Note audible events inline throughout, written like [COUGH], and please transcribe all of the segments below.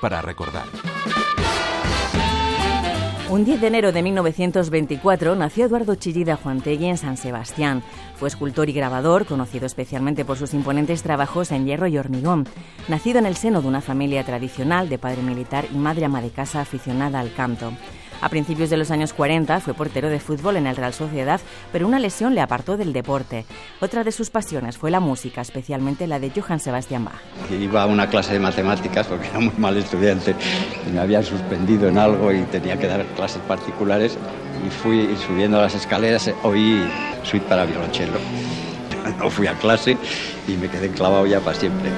Para recordar. Un 10 de enero de 1924 nació Eduardo Chillida Juantegui en San Sebastián. Fue escultor y grabador, conocido especialmente por sus imponentes trabajos en hierro y hormigón. Nacido en el seno de una familia tradicional de padre militar y madre ama de casa aficionada al canto. A principios de los años 40 fue portero de fútbol en el Real Sociedad, pero una lesión le apartó del deporte. Otra de sus pasiones fue la música, especialmente la de Johann Sebastian Bach. Iba a una clase de matemáticas porque era muy mal estudiante y me habían suspendido en algo y tenía que dar clases particulares y fui subiendo las escaleras, oí suite para violonchelo. [LAUGHS] No fui a clase y me quedé enclavado ya para siempre.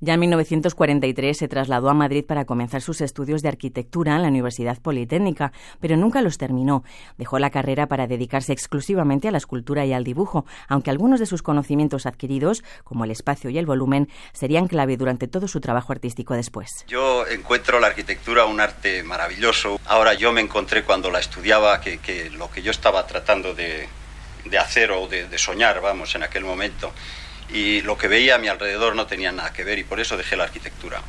Ya en 1943 se trasladó a Madrid para comenzar sus estudios de arquitectura en la Universidad Politécnica, pero nunca los terminó. Dejó la carrera para dedicarse exclusivamente a la escultura y al dibujo, aunque algunos de sus conocimientos adquiridos, como el espacio y el volumen, serían clave durante todo su trabajo artístico después. Yo encuentro la arquitectura un arte maravilloso. Ahora yo me encontré cuando la estudiaba que, lo que yo estaba tratando de, hacer o de soñar, vamos, en aquel momento, y lo que veía a mi alrededor no tenía nada que ver y por eso dejé la arquitectura.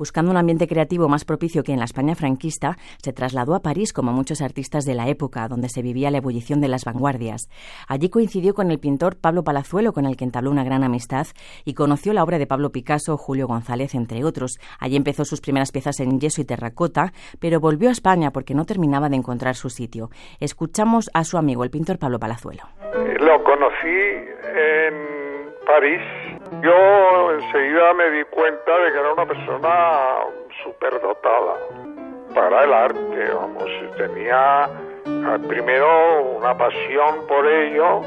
Buscando un ambiente creativo más propicio que en la España franquista, se trasladó a París como muchos artistas de la época, donde se vivía la ebullición de las vanguardias. Allí coincidió con el pintor Pablo Palazuelo, con el que entabló una gran amistad, y conoció la obra de Pablo Picasso, Julio González, entre otros. Allí empezó sus primeras piezas en yeso y terracota, pero volvió a España porque no terminaba de encontrar su sitio. Escuchamos a su amigo, el pintor Pablo Palazuelo. Lo conocí en París, yo enseguida me di cuenta de que era una persona superdotada para el arte, vamos, tenía ah, primero una pasión por ello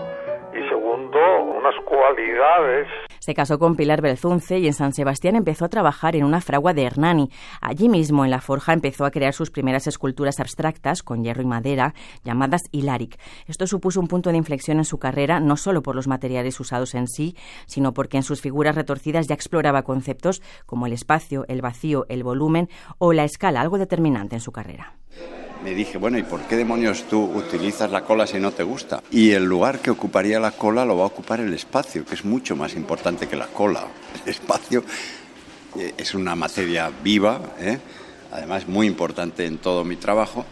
y segundo unas cualidades se casó con Pilar Belzunce y en San Sebastián empezó a trabajar en una fragua de Hernani. Allí mismo, en la forja, empezó a crear sus primeras esculturas abstractas con hierro y madera, llamadas Hilaric. Esto supuso un punto de inflexión en su carrera, no solo por los materiales usados en sí, sino porque en sus figuras retorcidas ya exploraba conceptos como el espacio, el vacío, el volumen o la escala, algo determinante en su carrera me dije, bueno, ¿y por qué demonios tú utilizas la cola si no te gusta? Y el lugar que ocuparía la cola lo va a ocupar el espacio, que es mucho más importante que la cola. El espacio eh, es una materia viva, ¿eh? además muy importante en todo mi trabajo,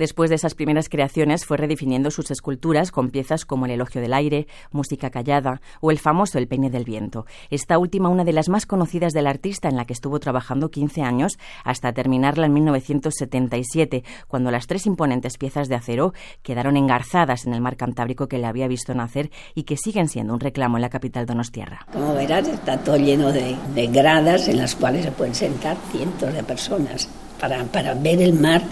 Después de esas primeras creaciones fue redefiniendo sus esculturas con piezas como el elogio del aire, música callada o el famoso El peine del viento. Esta última una de las más conocidas del artista en la que estuvo trabajando 15 años hasta terminarla en 1977, cuando las tres imponentes piezas de acero quedaron engarzadas en el mar Cantábrico que le había visto nacer y que siguen siendo un reclamo en la capital donostiarra. Como verás, está todo lleno de, gradas en las cuales se pueden sentar cientos de personas para, para ver el mar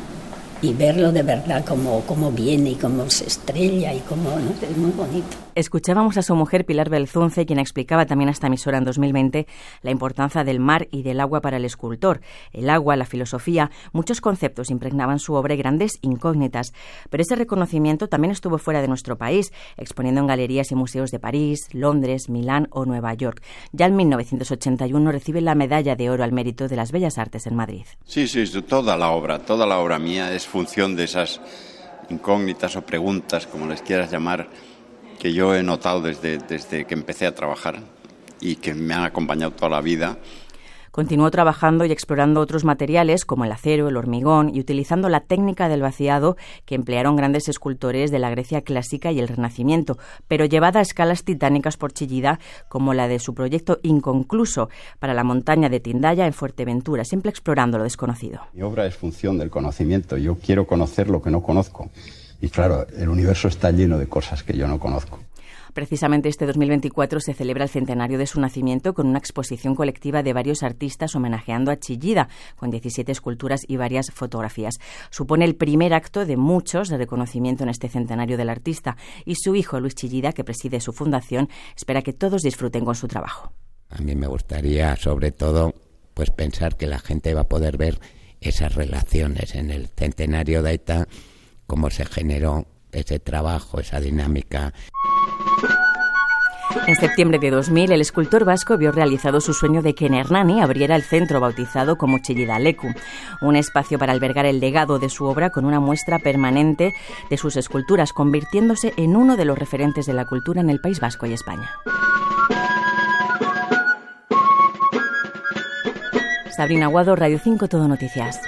y verlo de verdad como, como viene y cómo se estrella y cómo ¿no? es muy bonito. Escuchábamos a su mujer Pilar Belzunce, quien explicaba también a esta emisora en 2020 la importancia del mar y del agua para el escultor. El agua, la filosofía, muchos conceptos impregnaban su obra y grandes incógnitas. Pero ese reconocimiento también estuvo fuera de nuestro país, exponiendo en galerías y museos de París, Londres, Milán o Nueva York. Ya en 1981 recibe la medalla de oro al mérito de las bellas artes en Madrid. Sí, sí, toda la obra, toda la obra mía es función de esas incógnitas o preguntas, como les quieras llamar, que yo he notado desde, desde que empecé a trabajar y que me han acompañado toda la vida Continuó trabajando y explorando otros materiales como el acero, el hormigón y utilizando la técnica del vaciado que emplearon grandes escultores de la Grecia clásica y el Renacimiento, pero llevada a escalas titánicas por Chillida como la de su proyecto inconcluso para la montaña de Tindaya en Fuerteventura, siempre explorando lo desconocido. Mi obra es función del conocimiento, yo quiero conocer lo que no conozco. Y claro, el universo está lleno de cosas que yo no conozco. Precisamente este 2024 se celebra el centenario de su nacimiento con una exposición colectiva de varios artistas homenajeando a Chillida, con 17 esculturas y varias fotografías. Supone el primer acto de muchos de reconocimiento en este centenario del artista y su hijo Luis Chillida, que preside su fundación, espera que todos disfruten con su trabajo. A mí me gustaría, sobre todo, pues pensar que la gente va a poder ver esas relaciones en el centenario de ETA, cómo se generó ese trabajo, esa dinámica. En septiembre de 2000, el escultor vasco vio realizado su sueño de que en Hernani abriera el centro bautizado como Chillidalecu, un espacio para albergar el legado de su obra con una muestra permanente de sus esculturas, convirtiéndose en uno de los referentes de la cultura en el País Vasco y España. Sabrina Aguado, Radio 5 Todo Noticias.